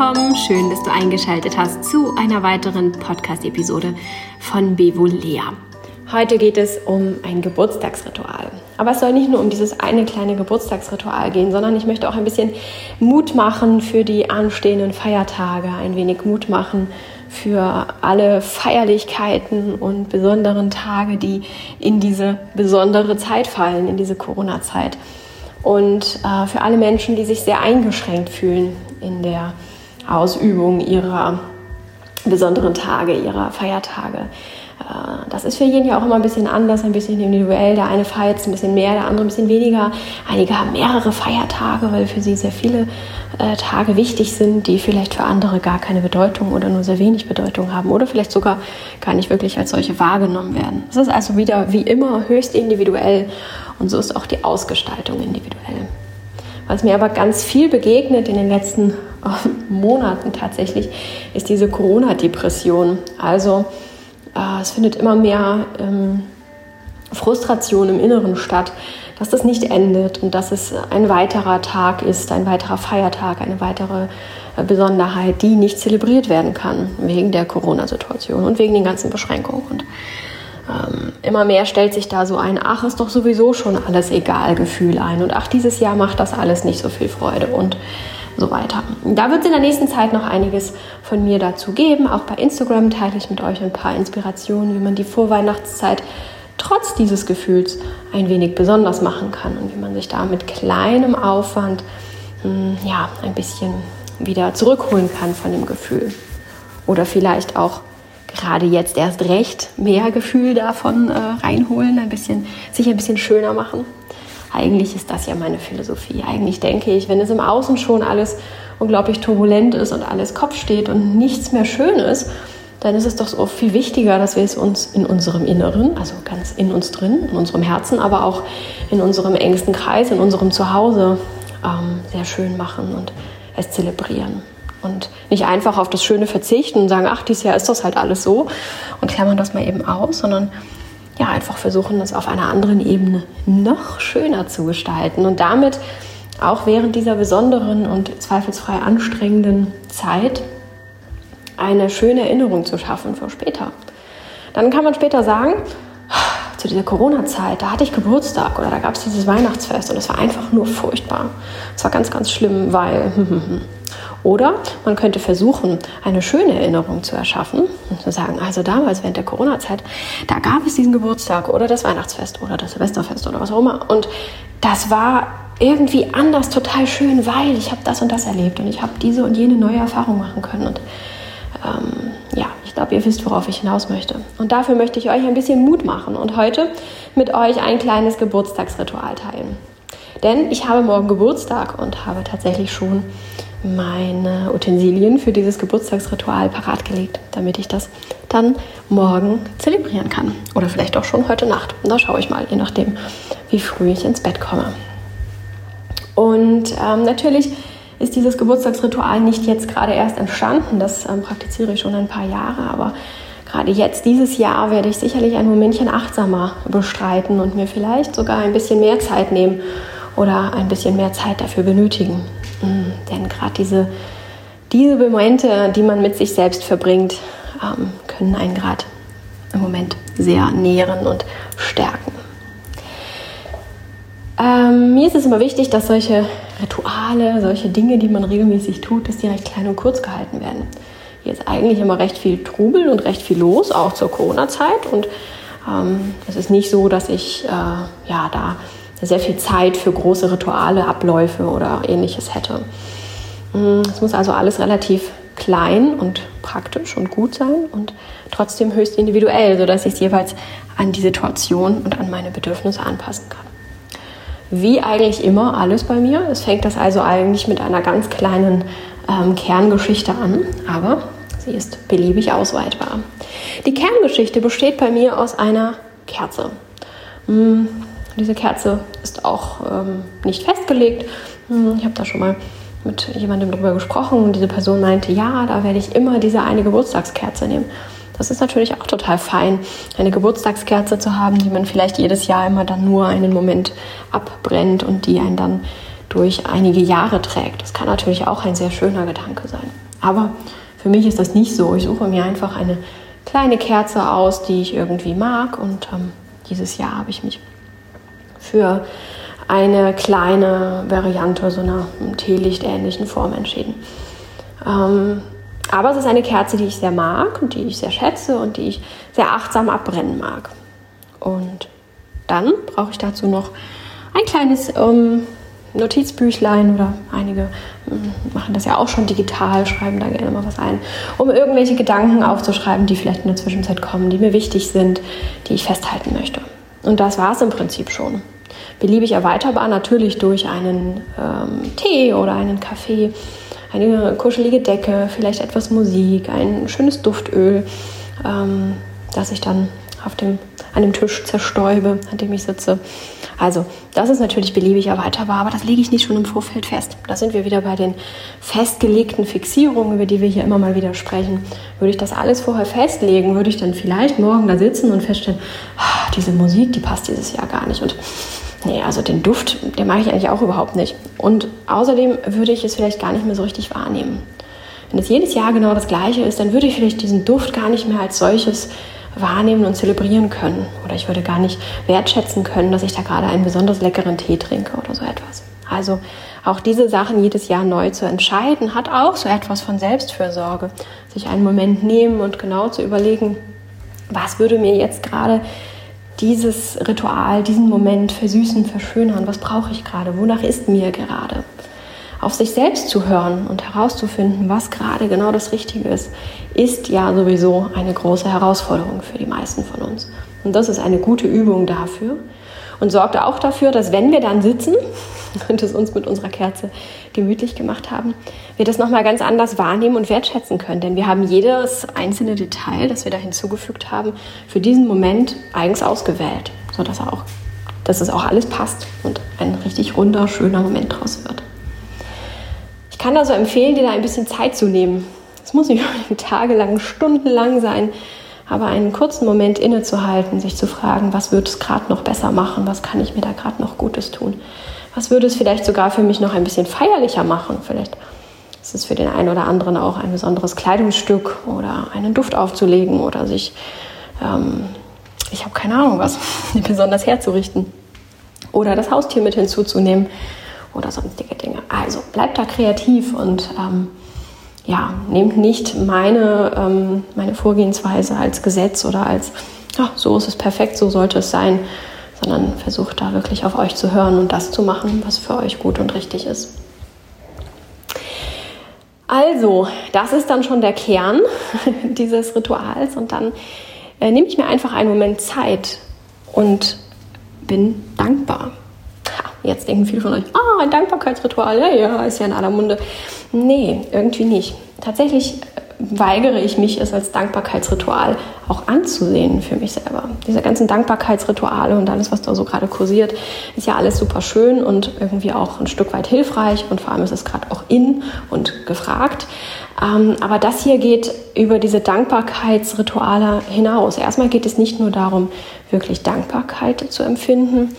willkommen. Schön, dass du eingeschaltet hast zu einer weiteren Podcast-Episode von Bevolea. Heute geht es um ein Geburtstagsritual. Aber es soll nicht nur um dieses eine kleine Geburtstagsritual gehen, sondern ich möchte auch ein bisschen Mut machen für die anstehenden Feiertage, ein wenig Mut machen für alle Feierlichkeiten und besonderen Tage, die in diese besondere Zeit fallen, in diese Corona-Zeit. Und äh, für alle Menschen, die sich sehr eingeschränkt fühlen in der Ausübung ihrer besonderen Tage, ihrer Feiertage. Äh, das ist für jeden ja auch immer ein bisschen anders, ein bisschen individuell. Der eine feiert es ein bisschen mehr, der andere ein bisschen weniger. Einige haben mehrere Feiertage, weil für sie sehr viele äh, Tage wichtig sind, die vielleicht für andere gar keine Bedeutung oder nur sehr wenig Bedeutung haben oder vielleicht sogar gar nicht wirklich als solche wahrgenommen werden. Es ist also wieder wie immer höchst individuell und so ist auch die Ausgestaltung individuell. Was mir aber ganz viel begegnet in den letzten Monaten tatsächlich, ist diese Corona-Depression. Also äh, es findet immer mehr ähm, Frustration im Inneren statt, dass das nicht endet und dass es ein weiterer Tag ist, ein weiterer Feiertag, eine weitere äh, Besonderheit, die nicht zelebriert werden kann wegen der Corona-Situation und wegen den ganzen Beschränkungen. Und ähm, immer mehr stellt sich da so ein, ach, ist doch sowieso schon alles egal Gefühl ein und ach, dieses Jahr macht das alles nicht so viel Freude und so weiter. Da wird es in der nächsten Zeit noch einiges von mir dazu geben. Auch bei Instagram teile ich mit euch ein paar Inspirationen, wie man die Vorweihnachtszeit trotz dieses Gefühls ein wenig besonders machen kann und wie man sich da mit kleinem Aufwand hm, ja, ein bisschen wieder zurückholen kann von dem Gefühl. Oder vielleicht auch gerade jetzt erst recht mehr Gefühl davon äh, reinholen, ein bisschen, sich ein bisschen schöner machen. Eigentlich ist das ja meine Philosophie. Eigentlich denke ich, wenn es im Außen schon alles unglaublich turbulent ist und alles Kopf steht und nichts mehr schön ist, dann ist es doch so viel wichtiger, dass wir es uns in unserem Inneren, also ganz in uns drin, in unserem Herzen, aber auch in unserem engsten Kreis, in unserem Zuhause ähm, sehr schön machen und es zelebrieren. Und nicht einfach auf das Schöne verzichten und sagen, ach, dieses Jahr ist das halt alles so und klammern das mal eben aus, sondern ja, einfach versuchen, das auf einer anderen Ebene noch schöner zu gestalten und damit auch während dieser besonderen und zweifelsfrei anstrengenden Zeit eine schöne Erinnerung zu schaffen für später. Dann kann man später sagen, zu dieser Corona-Zeit, da hatte ich Geburtstag oder da gab es dieses Weihnachtsfest und es war einfach nur furchtbar. Es war ganz, ganz schlimm, weil Oder man könnte versuchen, eine schöne Erinnerung zu erschaffen und zu sagen, also damals während der Corona-Zeit, da gab es diesen Geburtstag oder das Weihnachtsfest oder das Silvesterfest oder was auch immer. Und das war irgendwie anders total schön, weil ich habe das und das erlebt und ich habe diese und jene neue Erfahrung machen können. Und ähm, ja, ich glaube, ihr wisst, worauf ich hinaus möchte. Und dafür möchte ich euch ein bisschen Mut machen und heute mit euch ein kleines Geburtstagsritual teilen. Denn ich habe morgen Geburtstag und habe tatsächlich schon meine Utensilien für dieses Geburtstagsritual parat gelegt, damit ich das dann morgen zelebrieren kann. Oder vielleicht auch schon heute Nacht. Da schaue ich mal, je nachdem, wie früh ich ins Bett komme. Und ähm, natürlich ist dieses Geburtstagsritual nicht jetzt gerade erst entstanden. Das ähm, praktiziere ich schon ein paar Jahre, aber gerade jetzt, dieses Jahr, werde ich sicherlich ein Momentchen achtsamer bestreiten und mir vielleicht sogar ein bisschen mehr Zeit nehmen oder ein bisschen mehr Zeit dafür benötigen. Denn gerade diese, diese Momente, die man mit sich selbst verbringt, ähm, können einen gerade im Moment sehr nähren und stärken. Ähm, mir ist es immer wichtig, dass solche Rituale, solche Dinge, die man regelmäßig tut, dass die recht klein und kurz gehalten werden. Hier ist eigentlich immer recht viel Trubel und recht viel los, auch zur Corona-Zeit. Und ähm, es ist nicht so, dass ich äh, ja, da sehr viel Zeit für große Rituale, Abläufe oder ähnliches hätte. Mm, es muss also alles relativ klein und praktisch und gut sein und trotzdem höchst individuell, sodass ich es jeweils an die Situation und an meine Bedürfnisse anpassen kann. Wie eigentlich immer alles bei mir. Es fängt das also eigentlich mit einer ganz kleinen ähm, Kerngeschichte an, aber sie ist beliebig ausweitbar. Die Kerngeschichte besteht bei mir aus einer Kerze. Mm, diese Kerze ist auch ähm, nicht festgelegt. Hm, ich habe da schon mal mit jemandem darüber gesprochen und diese Person meinte, ja, da werde ich immer diese eine Geburtstagskerze nehmen. Das ist natürlich auch total fein, eine Geburtstagskerze zu haben, die man vielleicht jedes Jahr immer dann nur einen Moment abbrennt und die einen dann durch einige Jahre trägt. Das kann natürlich auch ein sehr schöner Gedanke sein. Aber für mich ist das nicht so. Ich suche mir einfach eine kleine Kerze aus, die ich irgendwie mag. Und ähm, dieses Jahr habe ich mich für eine kleine Variante so einer Teelicht-ähnlichen Form entschieden. Ähm, aber es ist eine Kerze, die ich sehr mag und die ich sehr schätze und die ich sehr achtsam abbrennen mag. Und dann brauche ich dazu noch ein kleines ähm, Notizbüchlein oder einige hm, machen das ja auch schon digital, schreiben da gerne mal was ein, um irgendwelche Gedanken aufzuschreiben, die vielleicht in der Zwischenzeit kommen, die mir wichtig sind, die ich festhalten möchte. Und das war es im Prinzip schon. Beliebig erweiterbar natürlich durch einen ähm, Tee oder einen Kaffee, eine kuschelige Decke, vielleicht etwas Musik, ein schönes Duftöl, ähm, das ich dann auf dem, an dem Tisch zerstäube, an dem ich sitze. Also, das ist natürlich beliebig erweiterbar, aber das lege ich nicht schon im Vorfeld fest. Da sind wir wieder bei den festgelegten Fixierungen, über die wir hier immer mal wieder sprechen. Würde ich das alles vorher festlegen, würde ich dann vielleicht morgen da sitzen und feststellen, oh, diese Musik, die passt dieses Jahr gar nicht. Und nee, also den Duft, den mag ich eigentlich auch überhaupt nicht. Und außerdem würde ich es vielleicht gar nicht mehr so richtig wahrnehmen. Wenn es jedes Jahr genau das gleiche ist, dann würde ich vielleicht diesen Duft gar nicht mehr als solches wahrnehmen und zelebrieren können. Oder ich würde gar nicht wertschätzen können, dass ich da gerade einen besonders leckeren Tee trinke oder so etwas. Also auch diese Sachen jedes Jahr neu zu entscheiden, hat auch so etwas von Selbstfürsorge. Sich einen Moment nehmen und genau zu überlegen, was würde mir jetzt gerade dieses Ritual, diesen Moment versüßen, verschönern? Was brauche ich gerade? Wonach ist mir gerade? Auf sich selbst zu hören und herauszufinden, was gerade genau das Richtige ist, ist ja sowieso eine große Herausforderung für die meisten von uns. Und das ist eine gute Übung dafür und sorgt auch dafür, dass wenn wir dann sitzen und es uns mit unserer Kerze gemütlich gemacht haben, wir das nochmal ganz anders wahrnehmen und wertschätzen können. Denn wir haben jedes einzelne Detail, das wir da hinzugefügt haben, für diesen Moment eigens ausgewählt, sodass auch, dass es auch alles passt und ein richtig runder, schöner Moment draus wird kann also empfehlen, dir da ein bisschen Zeit zu nehmen. Es muss nicht tagelang, stundenlang sein, aber einen kurzen Moment innezuhalten, sich zu fragen, was würde es gerade noch besser machen, was kann ich mir da gerade noch Gutes tun, was würde es vielleicht sogar für mich noch ein bisschen feierlicher machen, vielleicht ist es für den einen oder anderen auch ein besonderes Kleidungsstück oder einen Duft aufzulegen oder sich, ähm, ich habe keine Ahnung was, besonders herzurichten. Oder das Haustier mit hinzuzunehmen oder sonstige Dinge. Also bleibt da kreativ und ähm, ja, nehmt nicht meine, ähm, meine Vorgehensweise als Gesetz oder als, ja, so ist es perfekt, so sollte es sein, sondern versucht da wirklich auf euch zu hören und das zu machen, was für euch gut und richtig ist. Also, das ist dann schon der Kern dieses Rituals und dann äh, nehme ich mir einfach einen Moment Zeit und bin dankbar. Jetzt denken viele von euch, ah, ein Dankbarkeitsritual, ja, ja, ist ja in aller Munde. Nee, irgendwie nicht. Tatsächlich weigere ich mich, es als Dankbarkeitsritual auch anzusehen für mich selber. Diese ganzen Dankbarkeitsrituale und alles, was da so gerade kursiert, ist ja alles super schön und irgendwie auch ein Stück weit hilfreich und vor allem ist es gerade auch in und gefragt. Ähm, aber das hier geht über diese Dankbarkeitsrituale hinaus. Erstmal geht es nicht nur darum, wirklich Dankbarkeit zu empfinden,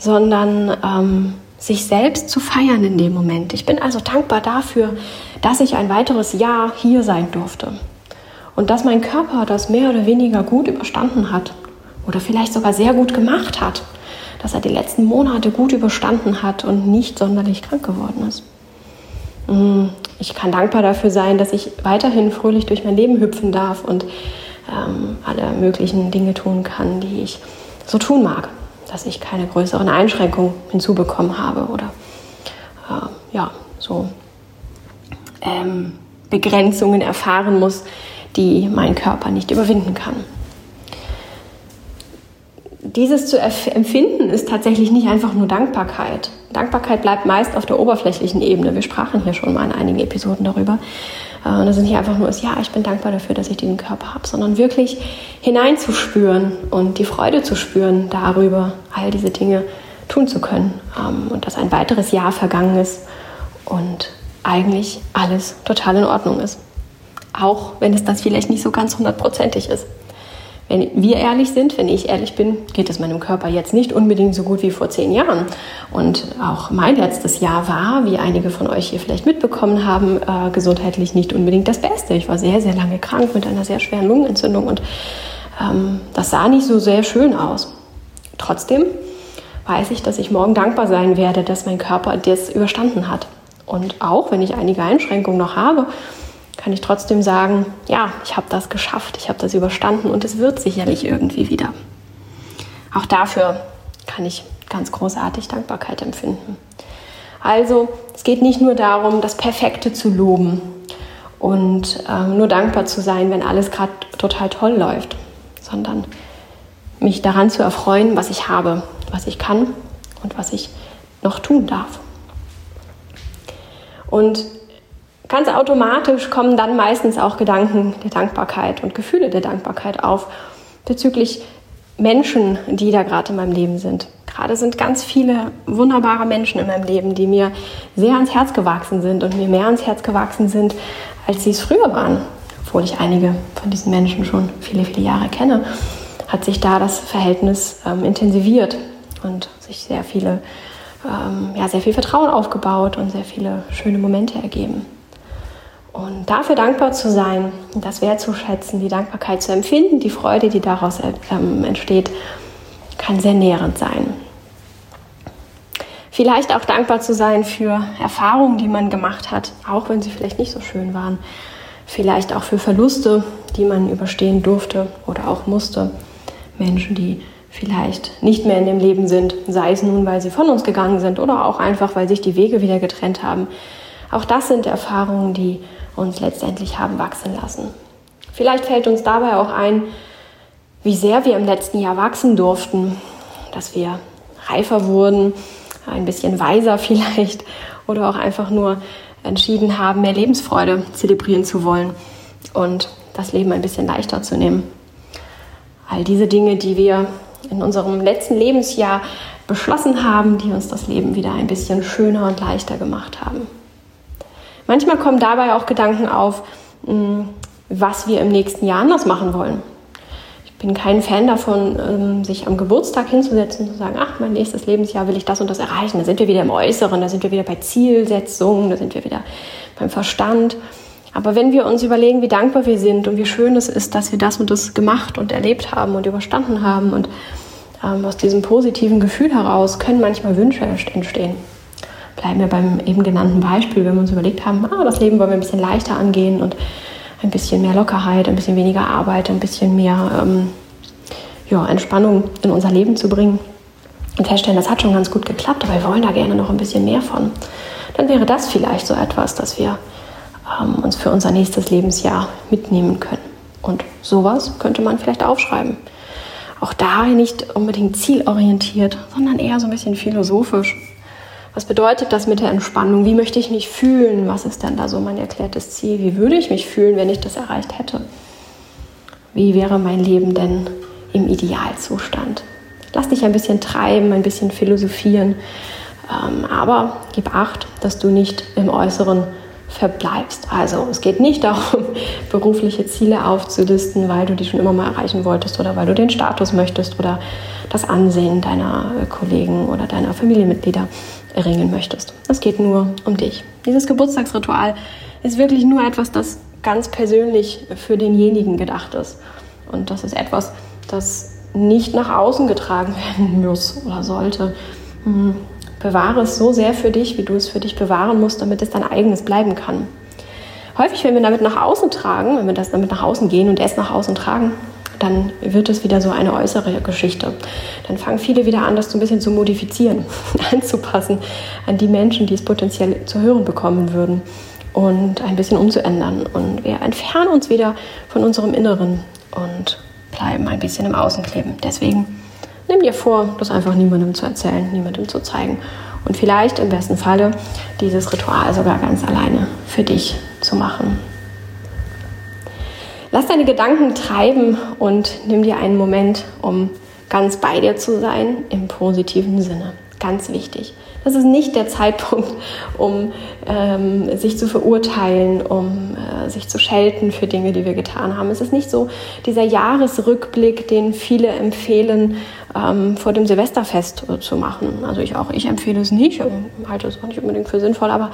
sondern ähm, sich selbst zu feiern in dem Moment. Ich bin also dankbar dafür, dass ich ein weiteres Jahr hier sein durfte und dass mein Körper das mehr oder weniger gut überstanden hat oder vielleicht sogar sehr gut gemacht hat, dass er die letzten Monate gut überstanden hat und nicht sonderlich krank geworden ist. Mm, ich kann dankbar dafür sein, dass ich weiterhin fröhlich durch mein Leben hüpfen darf und ähm, alle möglichen Dinge tun kann, die ich so tun mag dass ich keine größeren Einschränkungen hinzubekommen habe oder äh, ja, so ähm, Begrenzungen erfahren muss, die mein Körper nicht überwinden kann. Dieses zu empfinden ist tatsächlich nicht einfach nur Dankbarkeit. Dankbarkeit bleibt meist auf der oberflächlichen Ebene. Wir sprachen hier schon mal in einigen Episoden darüber. Äh, und das ist nicht einfach nur, ja, ich bin dankbar dafür, dass ich diesen Körper habe, sondern wirklich hineinzuspüren und die Freude zu spüren darüber, all diese Dinge tun zu können. Ähm, und dass ein weiteres Jahr vergangen ist und eigentlich alles total in Ordnung ist. auch wenn es das vielleicht nicht so ganz hundertprozentig ist. Wenn wir ehrlich sind, wenn ich ehrlich bin, geht es meinem Körper jetzt nicht unbedingt so gut wie vor zehn Jahren. Und auch mein letztes Jahr war, wie einige von euch hier vielleicht mitbekommen haben, äh, gesundheitlich nicht unbedingt das Beste. Ich war sehr, sehr lange krank mit einer sehr schweren Lungenentzündung und ähm, das sah nicht so sehr schön aus. Trotzdem weiß ich, dass ich morgen dankbar sein werde, dass mein Körper das überstanden hat. Und auch wenn ich einige Einschränkungen noch habe, kann ich trotzdem sagen, ja, ich habe das geschafft, ich habe das überstanden und es wird sicherlich irgendwie wieder. Auch dafür kann ich ganz großartig Dankbarkeit empfinden. Also es geht nicht nur darum, das Perfekte zu loben und ähm, nur dankbar zu sein, wenn alles gerade total toll läuft, sondern mich daran zu erfreuen, was ich habe, was ich kann und was ich noch tun darf. Und Ganz automatisch kommen dann meistens auch Gedanken der Dankbarkeit und Gefühle der Dankbarkeit auf bezüglich Menschen, die da gerade in meinem Leben sind. Gerade sind ganz viele wunderbare Menschen in meinem Leben, die mir sehr ans Herz gewachsen sind und mir mehr ans Herz gewachsen sind, als sie es früher waren. Obwohl ich einige von diesen Menschen schon viele, viele Jahre kenne, hat sich da das Verhältnis ähm, intensiviert und sich sehr viele, ähm, ja, sehr viel Vertrauen aufgebaut und sehr viele schöne Momente ergeben. Und dafür dankbar zu sein, das wertzuschätzen, die Dankbarkeit zu empfinden, die Freude, die daraus ähm, entsteht, kann sehr nährend sein. Vielleicht auch dankbar zu sein für Erfahrungen, die man gemacht hat, auch wenn sie vielleicht nicht so schön waren. Vielleicht auch für Verluste, die man überstehen durfte oder auch musste. Menschen, die vielleicht nicht mehr in dem Leben sind, sei es nun, weil sie von uns gegangen sind oder auch einfach, weil sich die Wege wieder getrennt haben. Auch das sind Erfahrungen, die uns letztendlich haben wachsen lassen. Vielleicht fällt uns dabei auch ein, wie sehr wir im letzten Jahr wachsen durften, dass wir reifer wurden, ein bisschen weiser vielleicht oder auch einfach nur entschieden haben, mehr Lebensfreude zelebrieren zu wollen und das Leben ein bisschen leichter zu nehmen. All diese Dinge, die wir in unserem letzten Lebensjahr beschlossen haben, die uns das Leben wieder ein bisschen schöner und leichter gemacht haben. Manchmal kommen dabei auch Gedanken auf, hm, was wir im nächsten Jahr anders machen wollen. Ich bin kein Fan davon, ähm, sich am Geburtstag hinzusetzen und zu sagen, ach, mein nächstes Lebensjahr will ich das und das erreichen. Da sind wir wieder im Äußeren, da sind wir wieder bei Zielsetzungen, da sind wir wieder beim Verstand. Aber wenn wir uns überlegen, wie dankbar wir sind und wie schön es ist, dass wir das und das gemacht und erlebt haben und überstanden haben und ähm, aus diesem positiven Gefühl heraus können manchmal Wünsche entstehen bleiben wir beim eben genannten Beispiel, wenn wir uns überlegt haben, ah, das Leben wollen wir ein bisschen leichter angehen und ein bisschen mehr Lockerheit, ein bisschen weniger Arbeit, ein bisschen mehr ähm, ja, Entspannung in unser Leben zu bringen und feststellen, das hat schon ganz gut geklappt, aber wir wollen da gerne noch ein bisschen mehr von, dann wäre das vielleicht so etwas, das wir ähm, uns für unser nächstes Lebensjahr mitnehmen können. Und sowas könnte man vielleicht aufschreiben. Auch da nicht unbedingt zielorientiert, sondern eher so ein bisschen philosophisch was bedeutet das mit der Entspannung? Wie möchte ich mich fühlen? Was ist denn da so mein erklärtes Ziel? Wie würde ich mich fühlen, wenn ich das erreicht hätte? Wie wäre mein Leben denn im Idealzustand? Lass dich ein bisschen treiben, ein bisschen philosophieren, ähm, aber gib acht, dass du nicht im Äußeren verbleibst. Also es geht nicht darum, berufliche Ziele aufzulisten, weil du die schon immer mal erreichen wolltest oder weil du den Status möchtest oder das Ansehen deiner Kollegen oder deiner Familienmitglieder erringen möchtest. Es geht nur um dich. Dieses Geburtstagsritual ist wirklich nur etwas, das ganz persönlich für denjenigen gedacht ist. Und das ist etwas, das nicht nach außen getragen werden muss oder sollte. Bewahre es so sehr für dich, wie du es für dich bewahren musst, damit es dein eigenes bleiben kann. Häufig, wenn wir damit nach außen tragen, wenn wir das damit nach außen gehen und es nach außen tragen, dann wird es wieder so eine äußere Geschichte. Dann fangen viele wieder an, das so ein bisschen zu modifizieren, anzupassen an die Menschen, die es potenziell zu hören bekommen würden und ein bisschen umzuändern. Und wir entfernen uns wieder von unserem Inneren und bleiben ein bisschen im Außen kleben. Deswegen nimm dir vor, das einfach niemandem zu erzählen, niemandem zu zeigen. Und vielleicht im besten Falle dieses Ritual sogar ganz alleine für dich zu machen. Lass deine Gedanken treiben und nimm dir einen Moment, um ganz bei dir zu sein im positiven Sinne. Ganz wichtig. Das ist nicht der Zeitpunkt, um ähm, sich zu verurteilen, um äh, sich zu schelten für Dinge, die wir getan haben. Es ist nicht so dieser Jahresrückblick, den viele empfehlen, ähm, vor dem Silvesterfest zu machen. Also ich auch, ich empfehle es nicht, halte es auch nicht unbedingt für sinnvoll, aber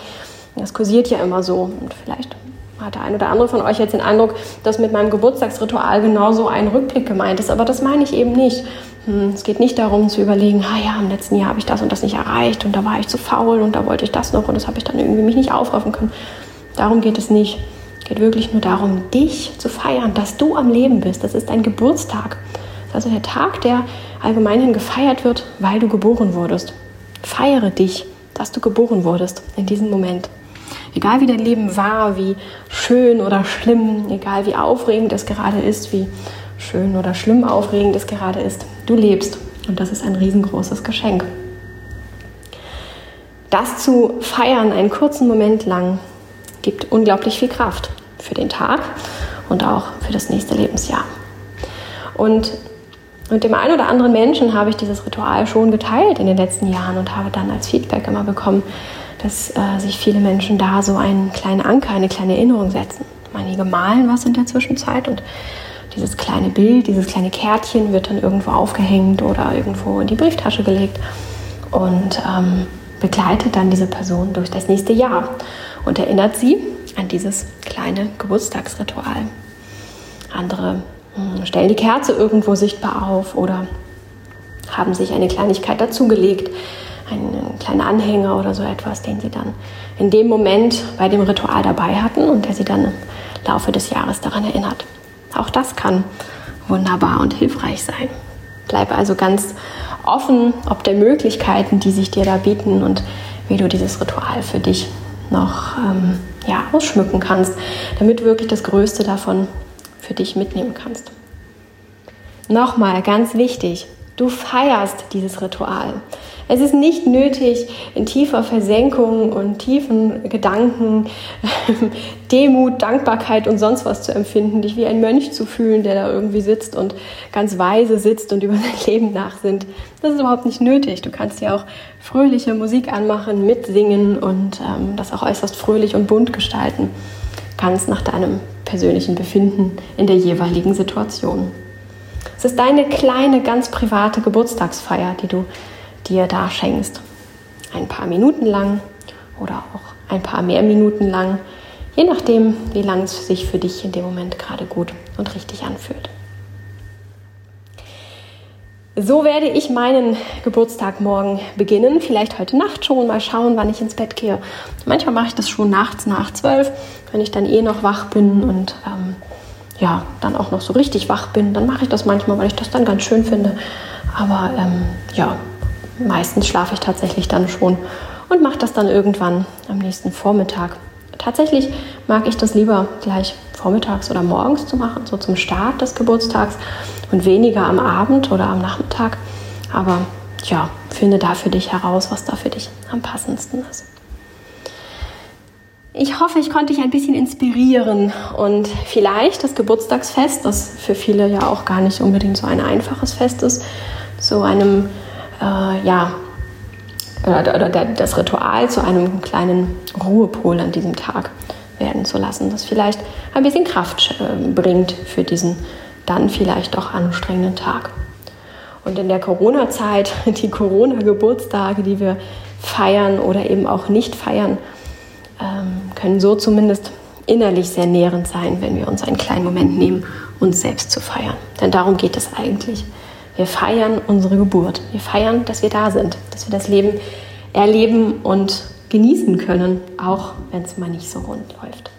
das kursiert ja immer so. Und vielleicht hat der ein oder andere von euch jetzt den Eindruck, dass mit meinem Geburtstagsritual genauso ein Rückblick gemeint ist. Aber das meine ich eben nicht. Hm, es geht nicht darum zu überlegen, ah ja, im letzten Jahr habe ich das und das nicht erreicht und da war ich zu faul und da wollte ich das noch und das habe ich dann irgendwie mich nicht aufraffen können. Darum geht es nicht. Es geht wirklich nur darum, dich zu feiern, dass du am Leben bist. Das ist dein Geburtstag. Das ist also der Tag, der allgemeinhin gefeiert wird, weil du geboren wurdest. Feiere dich, dass du geboren wurdest in diesem Moment. Egal wie dein Leben war, wie schön oder schlimm, egal wie aufregend es gerade ist, wie schön oder schlimm aufregend es gerade ist, du lebst. Und das ist ein riesengroßes Geschenk. Das zu feiern, einen kurzen Moment lang, gibt unglaublich viel Kraft für den Tag und auch für das nächste Lebensjahr. Und mit dem einen oder anderen Menschen habe ich dieses Ritual schon geteilt in den letzten Jahren und habe dann als Feedback immer bekommen, dass äh, sich viele Menschen da so einen kleinen Anker, eine kleine Erinnerung setzen. Einige malen was in der Zwischenzeit und dieses kleine Bild, dieses kleine Kärtchen wird dann irgendwo aufgehängt oder irgendwo in die Brieftasche gelegt und ähm, begleitet dann diese Person durch das nächste Jahr und erinnert sie an dieses kleine Geburtstagsritual. Andere hm, stellen die Kerze irgendwo sichtbar auf oder haben sich eine Kleinigkeit dazugelegt, einen kleinen Anhänger oder so etwas, den sie dann in dem Moment bei dem Ritual dabei hatten und der sie dann im Laufe des Jahres daran erinnert. Auch das kann wunderbar und hilfreich sein. Bleib also ganz offen, ob der Möglichkeiten, die sich dir da bieten und wie du dieses Ritual für dich noch ähm, ja, ausschmücken kannst, damit wirklich das Größte davon für dich mitnehmen kannst. Nochmal ganz wichtig, du feierst dieses Ritual. Es ist nicht nötig, in tiefer Versenkung und tiefen Gedanken Demut, Dankbarkeit und sonst was zu empfinden, dich wie ein Mönch zu fühlen, der da irgendwie sitzt und ganz weise sitzt und über sein Leben nachsinnt. Das ist überhaupt nicht nötig. Du kannst ja auch fröhliche Musik anmachen, mitsingen und ähm, das auch äußerst fröhlich und bunt gestalten. Ganz nach deinem persönlichen Befinden in der jeweiligen Situation. Es ist deine kleine, ganz private Geburtstagsfeier, die du dir da schenkst. Ein paar Minuten lang oder auch ein paar mehr Minuten lang, je nachdem, wie lang es sich für dich in dem Moment gerade gut und richtig anfühlt. So werde ich meinen Geburtstag morgen beginnen. Vielleicht heute Nacht schon. Mal schauen, wann ich ins Bett gehe. Manchmal mache ich das schon nachts nach zwölf, wenn ich dann eh noch wach bin und ähm, ja, dann auch noch so richtig wach bin. Dann mache ich das manchmal, weil ich das dann ganz schön finde. Aber ähm, ja, meistens schlafe ich tatsächlich dann schon und mache das dann irgendwann am nächsten Vormittag. Tatsächlich mag ich das lieber gleich vormittags oder morgens zu machen, so zum Start des Geburtstags und weniger am Abend oder am Nachmittag. Aber ja, finde da für dich heraus, was da für dich am passendsten ist. Ich hoffe, ich konnte dich ein bisschen inspirieren und vielleicht das Geburtstagsfest, das für viele ja auch gar nicht unbedingt so ein einfaches Fest ist, zu einem äh, ja, oder, oder das Ritual zu einem kleinen Ruhepol an diesem Tag werden zu lassen, das vielleicht ein bisschen Kraft äh, bringt für diesen dann vielleicht doch anstrengenden Tag. Und in der Corona-Zeit, die Corona-Geburtstage, die wir feiern oder eben auch nicht feiern, ähm, können so zumindest innerlich sehr nährend sein, wenn wir uns einen kleinen Moment nehmen, uns selbst zu feiern. Denn darum geht es eigentlich. Wir feiern unsere Geburt. Wir feiern, dass wir da sind, dass wir das Leben erleben und genießen können, auch wenn es mal nicht so rund läuft.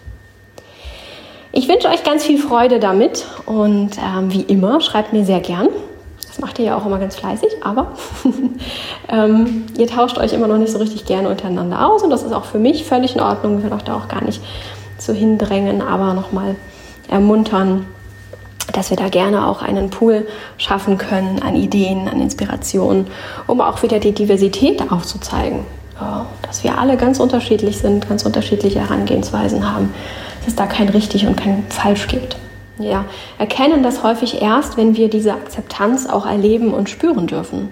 Ich wünsche euch ganz viel Freude damit und ähm, wie immer, schreibt mir sehr gern. Das macht ihr ja auch immer ganz fleißig, aber ähm, ihr tauscht euch immer noch nicht so richtig gerne untereinander aus und das ist auch für mich völlig in Ordnung. Ich will euch da auch gar nicht so hindrängen, aber nochmal ermuntern, dass wir da gerne auch einen Pool schaffen können an Ideen, an Inspirationen, um auch wieder die Diversität aufzuzeigen. Dass wir alle ganz unterschiedlich sind, ganz unterschiedliche Herangehensweisen haben, dass es da kein richtig und kein falsch gibt. Ja, erkennen das häufig erst, wenn wir diese Akzeptanz auch erleben und spüren dürfen.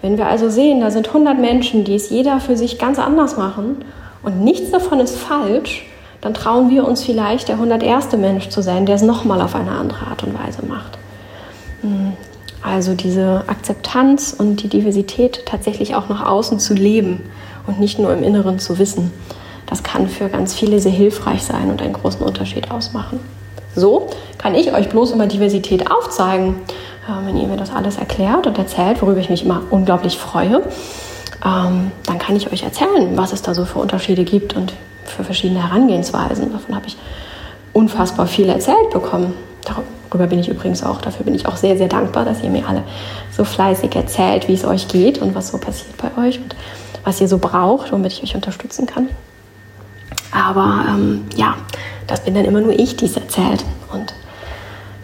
Wenn wir also sehen, da sind 100 Menschen, die es jeder für sich ganz anders machen und nichts davon ist falsch, dann trauen wir uns vielleicht, der 101. Mensch zu sein, der es nochmal auf eine andere Art und Weise macht. Hm. Also diese Akzeptanz und die Diversität tatsächlich auch nach außen zu leben und nicht nur im Inneren zu wissen, das kann für ganz viele sehr hilfreich sein und einen großen Unterschied ausmachen. So kann ich euch bloß immer Diversität aufzeigen, äh, wenn ihr mir das alles erklärt und erzählt, worüber ich mich immer unglaublich freue. Ähm, dann kann ich euch erzählen, was es da so für Unterschiede gibt und für verschiedene Herangehensweisen. Davon habe ich unfassbar viel erzählt bekommen. Darüber bin ich übrigens auch, dafür bin ich auch sehr, sehr dankbar, dass ihr mir alle so fleißig erzählt, wie es euch geht und was so passiert bei euch und was ihr so braucht, womit ich euch unterstützen kann. Aber ähm, ja, das bin dann immer nur ich, die es erzählt. Und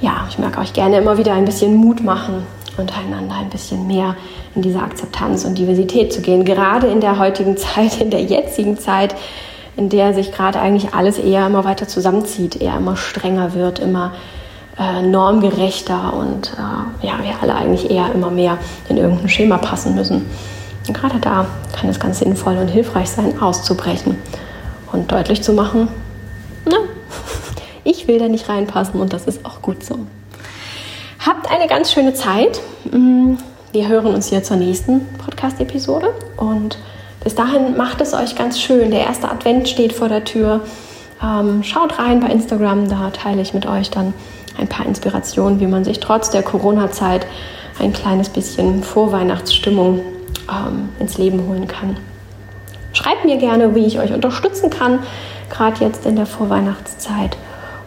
ja, ich mag euch gerne immer wieder ein bisschen Mut machen und einander ein bisschen mehr in diese Akzeptanz und Diversität zu gehen. Gerade in der heutigen Zeit, in der jetzigen Zeit, in der sich gerade eigentlich alles eher immer weiter zusammenzieht, eher immer strenger wird, immer äh, normgerechter und äh, ja, wir alle eigentlich eher immer mehr in irgendein Schema passen müssen. Und gerade da kann es ganz sinnvoll und hilfreich sein, auszubrechen und deutlich zu machen, na, ich will da nicht reinpassen und das ist auch gut so. Habt eine ganz schöne Zeit. Mm, wir hören uns hier zur nächsten Podcast-Episode und bis dahin macht es euch ganz schön. Der erste Advent steht vor der Tür. Ähm, schaut rein bei Instagram, da teile ich mit euch dann ein paar Inspirationen, wie man sich trotz der Corona-Zeit ein kleines bisschen Vorweihnachtsstimmung ähm, ins Leben holen kann. Schreibt mir gerne, wie ich euch unterstützen kann, gerade jetzt in der Vorweihnachtszeit.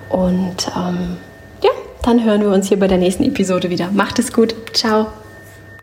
Und ähm, ja, dann hören wir uns hier bei der nächsten Episode wieder. Macht es gut. Ciao.